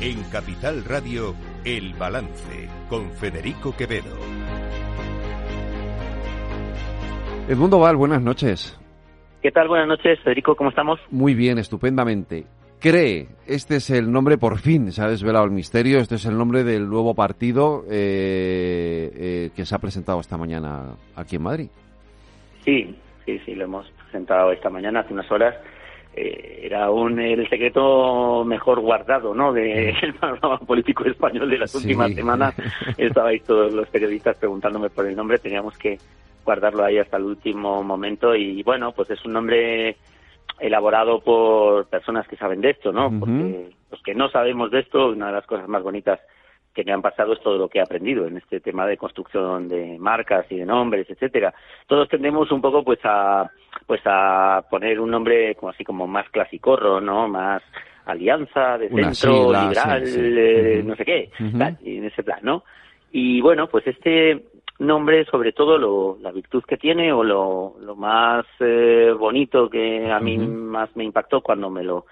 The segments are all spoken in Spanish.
En Capital Radio, El Balance, con Federico Quevedo. Edmundo Val, buenas noches. ¿Qué tal? Buenas noches, Federico, ¿cómo estamos? Muy bien, estupendamente. Cree, este es el nombre, por fin se ha desvelado el misterio, este es el nombre del nuevo partido eh, eh, que se ha presentado esta mañana aquí en Madrid. Sí, sí, sí, lo hemos presentado esta mañana, hace unas horas. Eh, era un, el secreto mejor guardado, ¿no?, del panorama político español de las Sí. últimas semanas. Estabais todos los periodistas preguntándome por el nombre, teníamos que guardarlo ahí hasta el último momento y, bueno, pues es un nombre elaborado por personas que saben de esto, ¿no? Porque los que no sabemos de esto, una de las cosas más bonitas que me han pasado es todo lo que he aprendido en este tema de construcción de marcas y de nombres, etcétera. Todos tendemos un poco pues a pues a poner un nombre como así como más clasicorro, ¿no? Más alianza de Una centro sigla, liberal, sí, sí. eh, no sé qué, tal, en ese plan, ¿no? Y bueno, pues este nombre, sobre todo lo, la virtud que tiene o lo, lo más eh, bonito que a mí más me impactó cuando me lo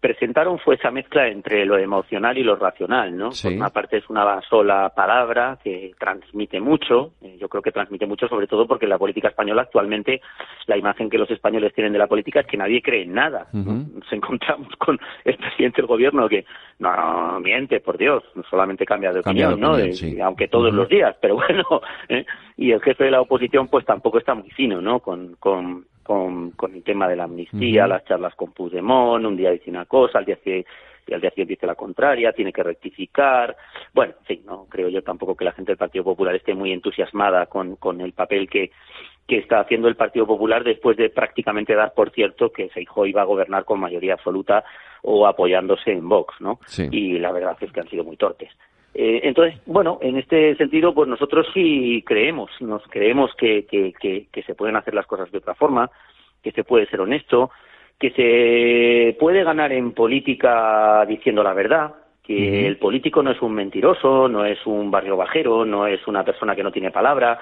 presentaron fue esa mezcla entre lo emocional y lo racional, ¿no? Sí. Por una parte es una sola palabra que transmite mucho, eh, yo creo que transmite mucho sobre todo porque en la política española actualmente la imagen que los españoles tienen de la política es que nadie cree en nada. Nos encontramos con el presidente del gobierno que no, no, miente, por Dios, no solamente cambia de Cambia de opinión, ¿no? sí. Aunque todos los días, pero bueno, ¿eh? y el jefe de la oposición pues tampoco está muy fino, ¿no? Con, con, con, con el tema de la amnistía, las charlas con Puigdemont, un día dice una cosa, al día siguiente y al día siguiente dice la contraria, tiene que rectificar. Bueno, en fin, no creo yo tampoco que la gente del Partido Popular esté muy entusiasmada con, con el papel que, que está haciendo el Partido Popular después de prácticamente dar por cierto que Feijóo iba a gobernar con mayoría absoluta o apoyándose en Vox, ¿no? Sí. Y la verdad es que han sido muy torpes. Eh, entonces, bueno, en este sentido, pues nosotros sí creemos, nos creemos que, que, que, que se pueden hacer las cosas de otra forma, que se puede ser honesto, que se puede ganar en política diciendo la verdad, que el político no es un mentiroso, no es un barrio bajero, no es una persona que no tiene palabra,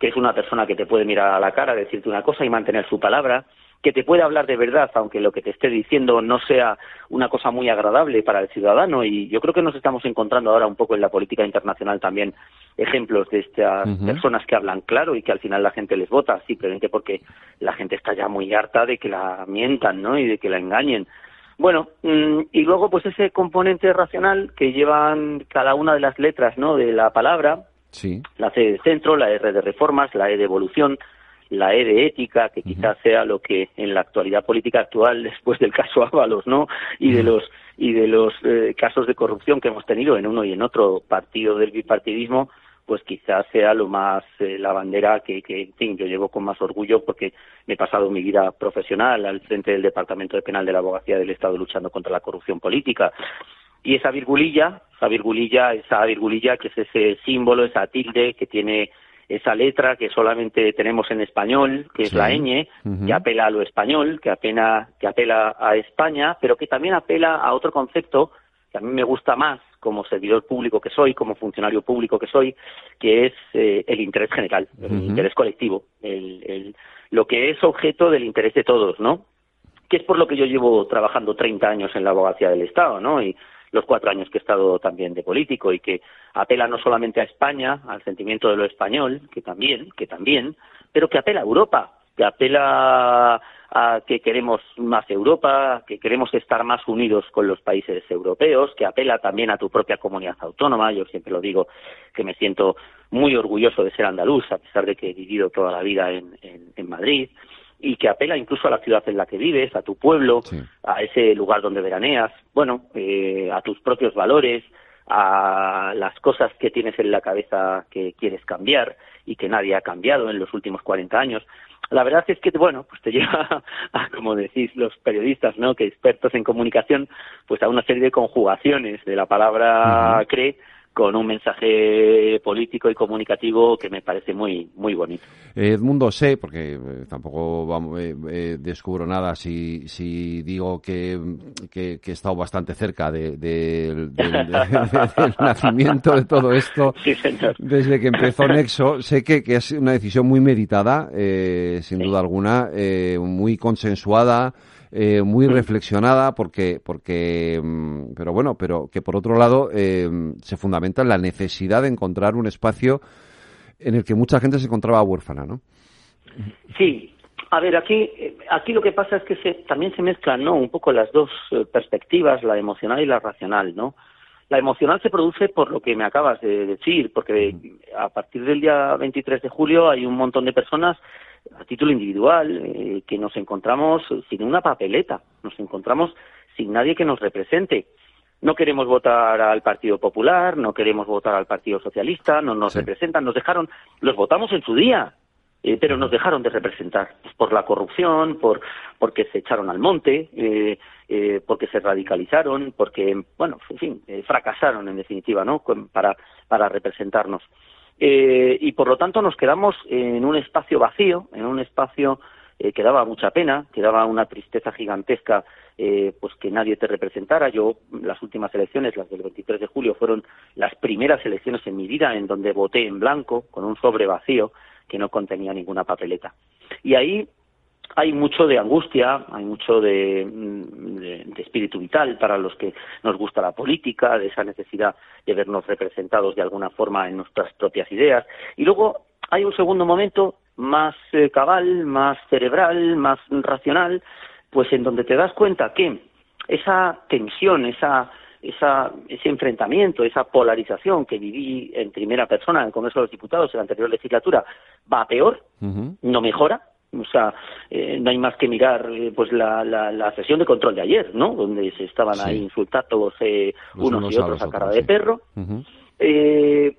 que es una persona que te puede mirar a la cara, decirte una cosa y mantener su palabra, que te puede hablar de verdad, aunque lo que te esté diciendo no sea una cosa muy agradable para el ciudadano. Y yo creo que nos estamos encontrando ahora un poco en la política internacional también ejemplos de estas personas que hablan claro y que al final la gente les vota simplemente porque la gente está ya muy harta de que la mientan, ¿no? Y de que la engañen. Bueno, mm, y luego pues ese componente racional que llevan cada una de las letras, ¿no? De la palabra, Sí. la C de centro, la R de reformas, la E de evolución, la E de ética, que quizás sea lo que en la actualidad política actual, después del caso Ábalos, ¿no? Y de los y de los eh, casos de corrupción que hemos tenido en uno y en otro partido del bipartidismo, pues quizás sea lo más eh, la bandera que, que en fin, yo llevo con más orgullo porque me he pasado mi vida profesional al frente del Departamento de Penal de la Abogacía del Estado luchando contra la corrupción política. Y esa virgulilla, esa virgulilla, esa virgulilla que es ese símbolo, esa tilde que tiene esa letra que solamente tenemos en español, que es la ñ, que apela a lo español, que apela, que apela a España, pero que también apela a otro concepto que a mí me gusta más como servidor público que soy, como funcionario público que soy, que es eh, el interés general, el interés colectivo, el, el- lo que es objeto del interés de todos, ¿no? que es por lo que yo llevo trabajando 30 años en la abogacía del Estado, ¿no? Y los cuatro años que he estado también de político y que apela no solamente a España, al sentimiento de lo español, que también, que también, pero que apela a Europa, que apela a que queremos más Europa, que queremos estar más unidos con los países europeos, que apela también a tu propia comunidad autónoma. Yo siempre lo digo que me siento muy orgulloso de ser andaluz, a pesar de que he vivido toda la vida en, en, en Madrid y que apela incluso a la ciudad en la que vives, a tu pueblo, Sí. a ese lugar donde veraneas, bueno, eh, a tus propios valores, a las cosas que tienes en la cabeza que quieres cambiar y que nadie ha cambiado en los últimos 40 años. La verdad es que, bueno, pues te lleva a, como decís los periodistas, ¿no? Que expertos en comunicación, pues a una serie de conjugaciones de la palabra cree con un mensaje político y comunicativo que me parece muy muy bonito. Edmundo, sé, porque eh, tampoco vamos, eh, eh, descubro nada si, si digo que, que, que he estado bastante cerca de- de- del- del- del nacimiento de todo esto. Sí, señor. Desde que empezó Nexo, sé que, que es una decisión muy meditada, eh, sin Sí. duda alguna, eh, muy consensuada, eh, muy reflexionada porque, porque, mm, pero bueno, pero que por otro lado eh, se fundamenta en la necesidad de encontrar un espacio en el que mucha gente se encontraba huérfana, ¿no? Sí, a ver, aquí, aquí lo que pasa es que se, también se mezclan, ¿no? Un poco las dos eh, perspectivas, la emocional y la racional, ¿no? La emocional se produce por lo que me acabas de decir, porque a partir del día 23 de julio hay un montón de personas a título individual eh, que nos encontramos sin una papeleta, nos encontramos sin nadie que nos represente. No queremos votar al Partido Popular, no queremos votar al Partido Socialista, no nos representan, nos dejaron, los votamos en su día, eh, pero nos dejaron de representar por la corrupción, por porque se echaron al monte, eh, eh, porque se radicalizaron, porque, bueno, en fin, fracasaron en definitiva, ¿no? Para, para representarnos. y por lo tanto nos quedamos en un espacio vacío, en un espacio que daba mucha pena, que daba una tristeza gigantesca, pues que nadie te representara. Yo, las últimas elecciones, las del 23 de julio, fueron las primeras elecciones en mi vida en donde voté en blanco, con un sobre vacío, que no contenía ninguna papeleta. Y ahí hay mucho de angustia, hay mucho de, de, espíritu vital para los que nos gusta la política, de esa necesidad de vernos representados de alguna forma en nuestras propias ideas. Y luego hay un segundo momento más eh, cabal, más cerebral, más racional, pues en donde te das cuenta que esa tensión, esa esa, ese enfrentamiento, esa polarización que viví en primera persona en el Congreso de los Diputados en la anterior legislatura va a peor, no mejora. O sea, eh, no hay más que mirar eh, pues la, la, sesión de control de ayer, ¿no? Donde se estaban ahí insultados eh, unos, y otros a, cara de perro.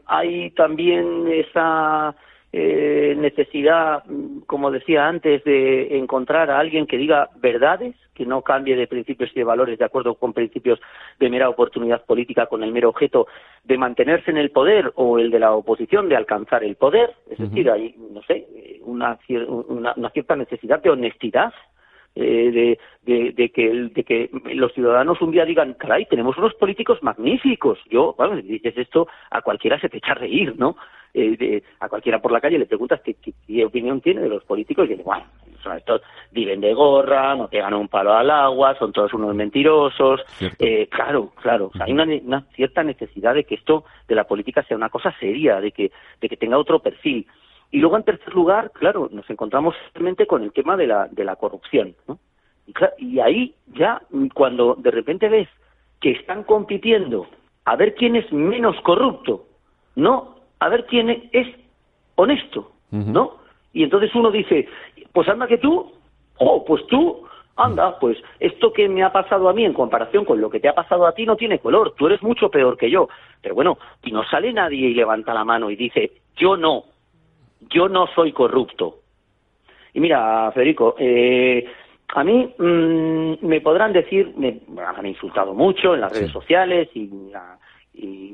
hay también esa eh, necesidad, como decía antes, de encontrar a alguien que diga verdades, que no cambie de principios y de valores de acuerdo con principios de mera oportunidad política con el mero objeto de mantenerse en el poder o el de la oposición de alcanzar el poder. Es decir, hay, no sé, una, una, cierta necesidad de honestidad eh, de, de, que, de que los ciudadanos un día digan, caray, tenemos unos políticos magníficos. Yo, bueno, dices esto, a cualquiera se te echa a reír, ¿no? Eh, a cualquiera por la calle le preguntas qué, opinión tiene de los políticos y dice, bueno, son estos viven de gorra, no te ganan un palo al agua, son todos unos mentirosos. Eh, claro, claro, hay una, una, cierta necesidad de que esto de la política sea una cosa seria, de que, de que tenga otro perfil. Y luego, en tercer lugar, claro, nos encontramos simplemente con el tema de la, de la corrupción. ¿no? Y, ahí ya, cuando de repente ves que están compitiendo a ver quién es menos corrupto, no a ver quién es honesto, ¿no? Y entonces uno dice, pues anda que tú, oh, pues tú, anda, pues esto que me ha pasado a mí en comparación con lo que te ha pasado a ti no tiene color, tú eres mucho peor que yo. Pero bueno, y no sale nadie y levanta la mano y dice, yo no, yo no soy corrupto. Y mira, Federico, eh, a mí mm, me podrán decir, me han insultado mucho en las redes sociales y,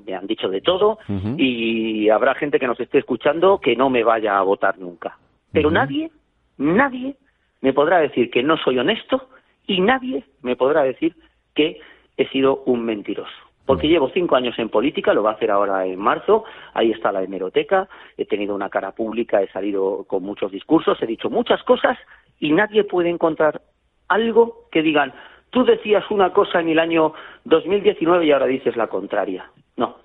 me han dicho de todo y habrá gente que nos esté escuchando que no me vaya a votar nunca. Pero nadie, nadie me podrá decir que no soy honesto y nadie me podrá decir que he sido un mentiroso porque llevo cinco años en política, lo va a hacer ahora en marzo, ahí está la hemeroteca, he tenido una cara pública, he salido con muchos discursos, he dicho muchas cosas y nadie puede encontrar algo que digan, tú decías una cosa en el año 2019 y ahora dices la contraria. No,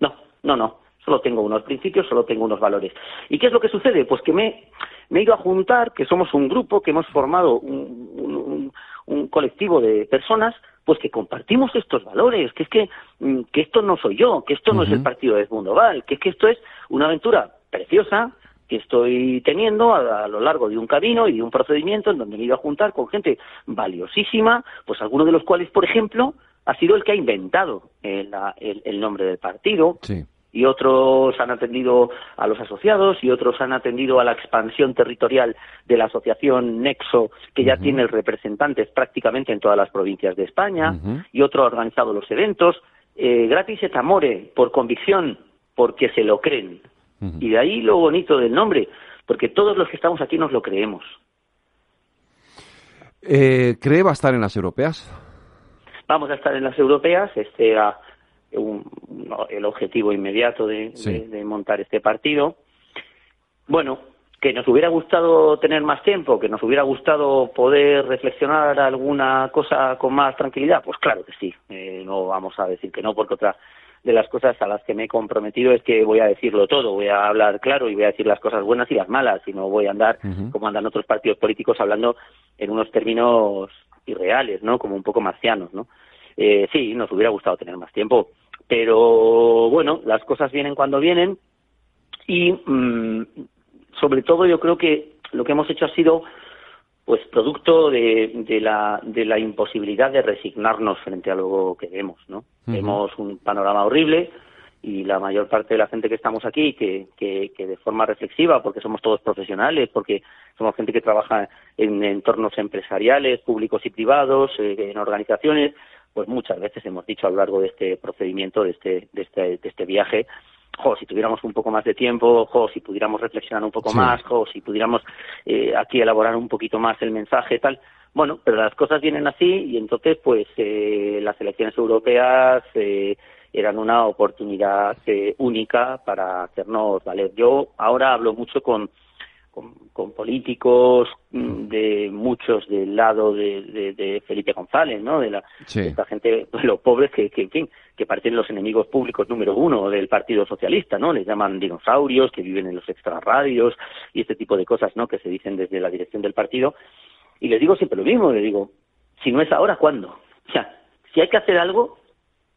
no, no, no. Solo tengo unos principios, solo tengo unos valores. ¿Y qué es lo que sucede? Pues que me, me he ido a juntar, que somos un grupo, que hemos formado un, un colectivo de personas pues que compartimos estos valores, que es que, mm, que esto no soy yo, que esto no es el partido de Edmundo Val, que es que esto es una aventura preciosa que estoy teniendo a, lo largo de un camino y de un procedimiento en donde me he ido a juntar con gente valiosísima, pues algunos de los cuales, por ejemplo, ha sido el que ha inventado el, el nombre del partido. Sí y otros han atendido a los asociados y otros han atendido a la expansión territorial de la asociación Nexo, que ya tiene representantes prácticamente en todas las provincias de España, y otro ha organizado los eventos. Eh, gratis et amore, por convicción, porque se lo creen. Y de ahí lo bonito del nombre, porque todos los que estamos aquí nos lo creemos. Eh, ¿Cree va a estar en las europeas? Vamos a estar en las europeas. Este, el objetivo inmediato de, montar este partido. Bueno, que nos hubiera gustado tener más tiempo, que nos hubiera gustado poder reflexionar alguna cosa con más tranquilidad, pues claro que sí. Eh, no vamos a decir que no, porque otra de las cosas a las que me he comprometido es que voy a decirlo todo, voy a hablar claro y voy a decir las cosas buenas y las malas, y no voy a andar como andan otros partidos políticos hablando en unos términos irreales, ¿no? Como un poco marcianos, ¿no? Eh, sí, nos hubiera gustado tener más tiempo, pero bueno, las cosas vienen cuando vienen y mm, sobre todo yo creo que lo que hemos hecho ha sido pues producto de, de, la, de la imposibilidad de resignarnos frente a lo que vemos, ¿no? Vemos un panorama horrible y la mayor parte de la gente que estamos aquí, que, que, que, de forma reflexiva, porque somos todos profesionales, porque somos gente que trabaja en entornos empresariales, públicos y privados, eh, en organizaciones, pues muchas veces hemos dicho a lo largo de este procedimiento, de este, de este, de este viaje, jo, si tuviéramos un poco más de tiempo, jo, si pudiéramos reflexionar un poco más, jo, si pudiéramos eh, aquí elaborar un poquito más el mensaje, tal. Bueno, pero las cosas vienen así y entonces, pues, eh, las elecciones europeas eh, eran una oportunidad eh, única para hacernos valer. Yo ahora hablo mucho con con, políticos mm, de muchos del lado de, de, Felipe González, ¿no? De, la, esta gente, los pobres que, que, en fin, que parecen los enemigos públicos número uno del Partido Socialista, ¿no? Les llaman dinosaurios, que viven en los extrarradios y este tipo de cosas, ¿no? Que se dicen desde la dirección del partido. Y les digo siempre lo mismo, les digo, si no es ahora, ¿cuándo? O sea, si hay que hacer algo,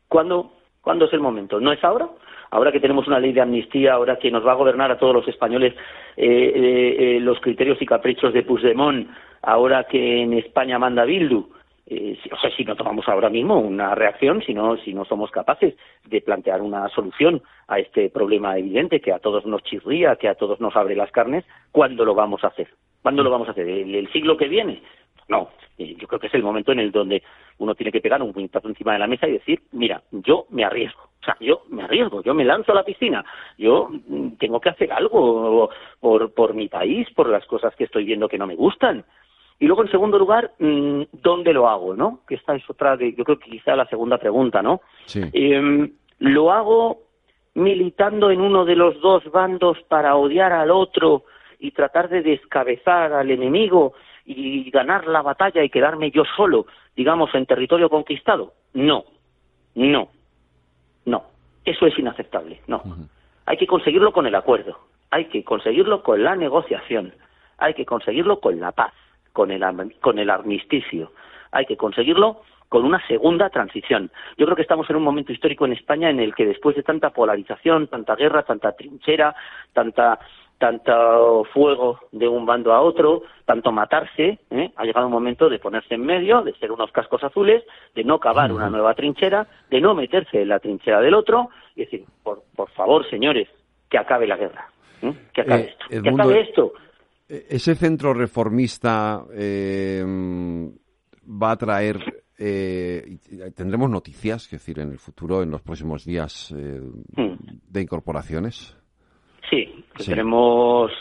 ¿cuándo, ¿cuándo es el momento? ¿No es ahora? ahora que tenemos una ley de amnistía, ahora que nos va a gobernar a todos los españoles eh, eh, eh, los criterios y caprichos de Puigdemont, ahora que en España manda Bildu, eh, si, o sea, si no tomamos ahora mismo una reacción, si no, si no somos capaces de plantear una solución a este problema evidente que a todos nos chirría, que a todos nos abre las carnes, ¿cuándo lo vamos a hacer? ¿Cuándo lo vamos a hacer? el siglo que viene? No, yo creo que es el momento en el donde uno tiene que pegar un puñetazo encima de la mesa y decir, mira, yo me arriesgo, o sea, yo me arriesgo, yo me lanzo a la piscina, yo mm, tengo que hacer algo por, por mi país, por las cosas que estoy viendo que no me gustan. Y luego, en segundo lugar, mm, ¿dónde lo hago, no? Que esta es otra de, yo creo que quizá la segunda pregunta, ¿no? Sí. Em, lo hago militando en uno de los dos bandos para odiar al otro y tratar de descabezar al enemigo y ganar la batalla y quedarme yo solo, digamos, en territorio conquistado? No, no, no. Eso es inaceptable, no. Hay que conseguirlo con el acuerdo, hay que conseguirlo con la negociación, hay que conseguirlo con la paz, con el, con el armisticio, hay que conseguirlo con una segunda transición. Yo creo que estamos en un momento histórico en España en el que después de tanta polarización, tanta guerra, tanta trinchera, tanta tanto fuego de un bando a otro, tanto matarse, ¿eh? ha llegado un momento de ponerse en medio, de ser unos cascos azules, de no cavar una nueva trinchera, de no meterse en la trinchera del otro, y decir, por, por favor, señores, que acabe la guerra, ¿eh? que acabe Eh, esto, que acabe esto. Eh, Ese centro reformista eh, va a traer. eh, tendremos noticias, es decir, en el futuro, en los próximos días, eh, Hmm. de incorporaciones. Sí, que Sí. tenemos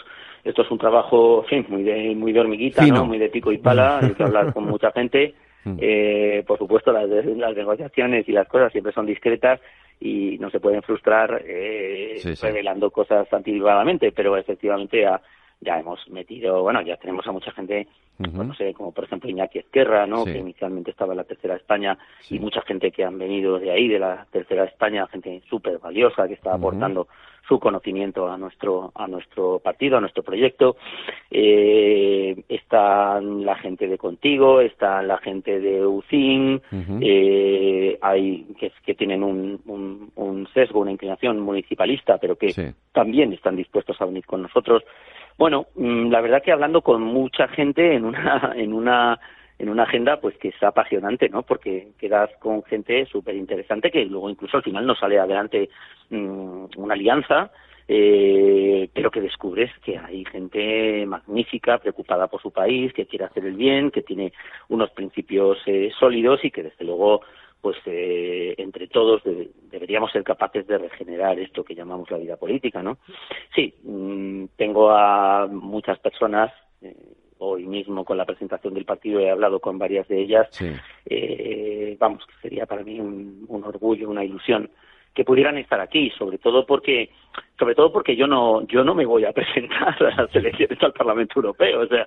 esto es un trabajo en fin, muy de muy de hormiguita, Fino. ¿no? muy de pico y pala, hay que hablar con mucha gente. Mm. Eh, por supuesto, las, las negociaciones y las cosas siempre son discretas y no se pueden frustrar eh, Sí, sí. revelando cosas anticipadamente, pero efectivamente ya, ya hemos metido, bueno, ya tenemos a mucha gente, pues no sé, como por ejemplo Iñaki Ezquerra, ¿no? Sí. que inicialmente estaba en la tercera España y mucha gente que han venido de ahí, de la tercera España, gente súper valiosa que está aportando su conocimiento a nuestro a nuestro partido, a nuestro proyecto. Eh, está la gente de Contigo, está la gente de UCIN, eh, hay que, que tienen un, un, un sesgo, una inclinación municipalista, pero que Sí. también están dispuestos a venir con nosotros. Bueno, mm, la verdad que hablando con mucha gente en una en una en una agenda pues que es apasionante, ¿no? Porque quedas con gente súper interesante que luego incluso al final nos sale adelante mm, una alianza, eh, pero que descubres que hay gente magnífica, preocupada por su país, que quiere hacer el bien, que tiene unos principios eh, sólidos y que desde luego pues eh, entre todos de- deberíamos ser capaces de regenerar esto que llamamos la vida política, ¿no? Sí, mm, tengo a muchas personas, eh, hoy mismo con la presentación del partido he hablado con varias de ellas, Sí. eh, vamos, que sería para mí un, un orgullo, una ilusión que pudieran estar aquí, sobre todo porque sobre todo porque yo no yo no me voy a presentar a las elecciones al Parlamento Europeo, o sea,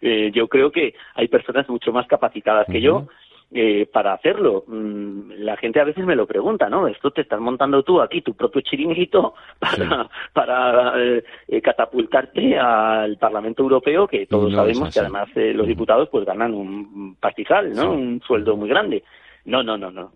eh, yo creo que hay personas mucho más capacitadas que yo eh, para hacerlo. Mm, la gente a veces me lo pregunta, ¿no? Esto te estás montando tú aquí tu propio chiringuito para, para eh, catapultarte al Parlamento Europeo, que todos sabemos que además los diputados pues ganan un pastizal, ¿no? Un sueldo muy grande. No, no, no, no.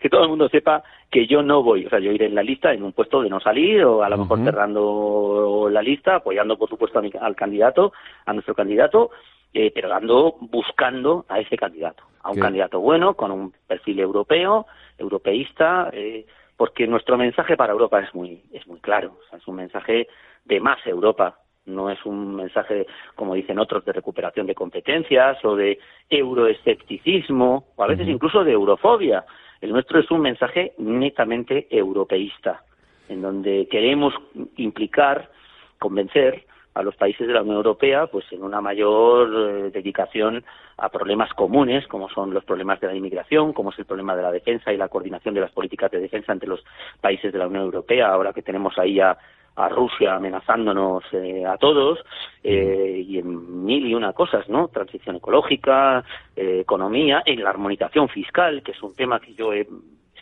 que todo el mundo sepa que yo no voy. O sea, yo iré en la lista en un puesto de no salir o a lo mejor cerrando la lista, apoyando por supuesto al candidato, a nuestro candidato, eh, pero dando, buscando a ese candidato, a un candidato bueno, con un perfil europeo, europeísta, eh, porque nuestro mensaje para Europa es muy, es muy claro. O sea, es un mensaje de más Europa, no es un mensaje, como dicen otros, de recuperación de competencias o de euroescepticismo o a veces incluso de eurofobia. El nuestro es un mensaje netamente europeísta, en donde queremos implicar, convencer a los países de la Unión Europea pues en una mayor eh, dedicación a problemas comunes como son los problemas de la inmigración, como es el problema de la defensa y la coordinación de las políticas de defensa entre los países de la Unión Europea, ahora que tenemos ahí a a Rusia amenazándonos eh, a todos eh, y en mil y una cosas, ¿no? Transición ecológica, eh, economía, en la armonización fiscal, que es un tema que yo he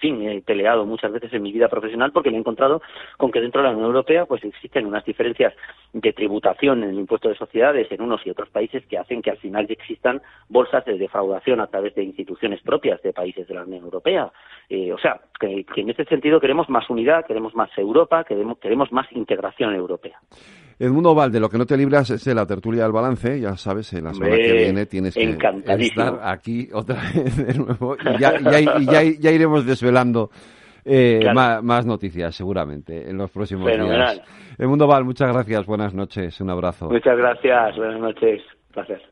fin, he peleado muchas veces en mi vida profesional porque me he encontrado con que dentro de la Unión Europea pues existen unas diferencias de tributación en el impuesto de sociedades en unos y otros países que hacen que al final existan bolsas de defraudación a través de instituciones propias de países de la Unión Europea. Eh, o sea, que, en este sentido queremos más unidad, queremos más Europa, queremos, queremos más integración europea. Edmundo Valde, lo que no te libras es de la tertulia del balance, ya sabes, en la semana que viene tienes que estar aquí otra vez de nuevo y ya, ya, iremos desvelando eh, más, noticias seguramente en los próximos días. Edmundo Val, muchas gracias, buenas noches, un abrazo. Muchas gracias, buenas noches, gracias.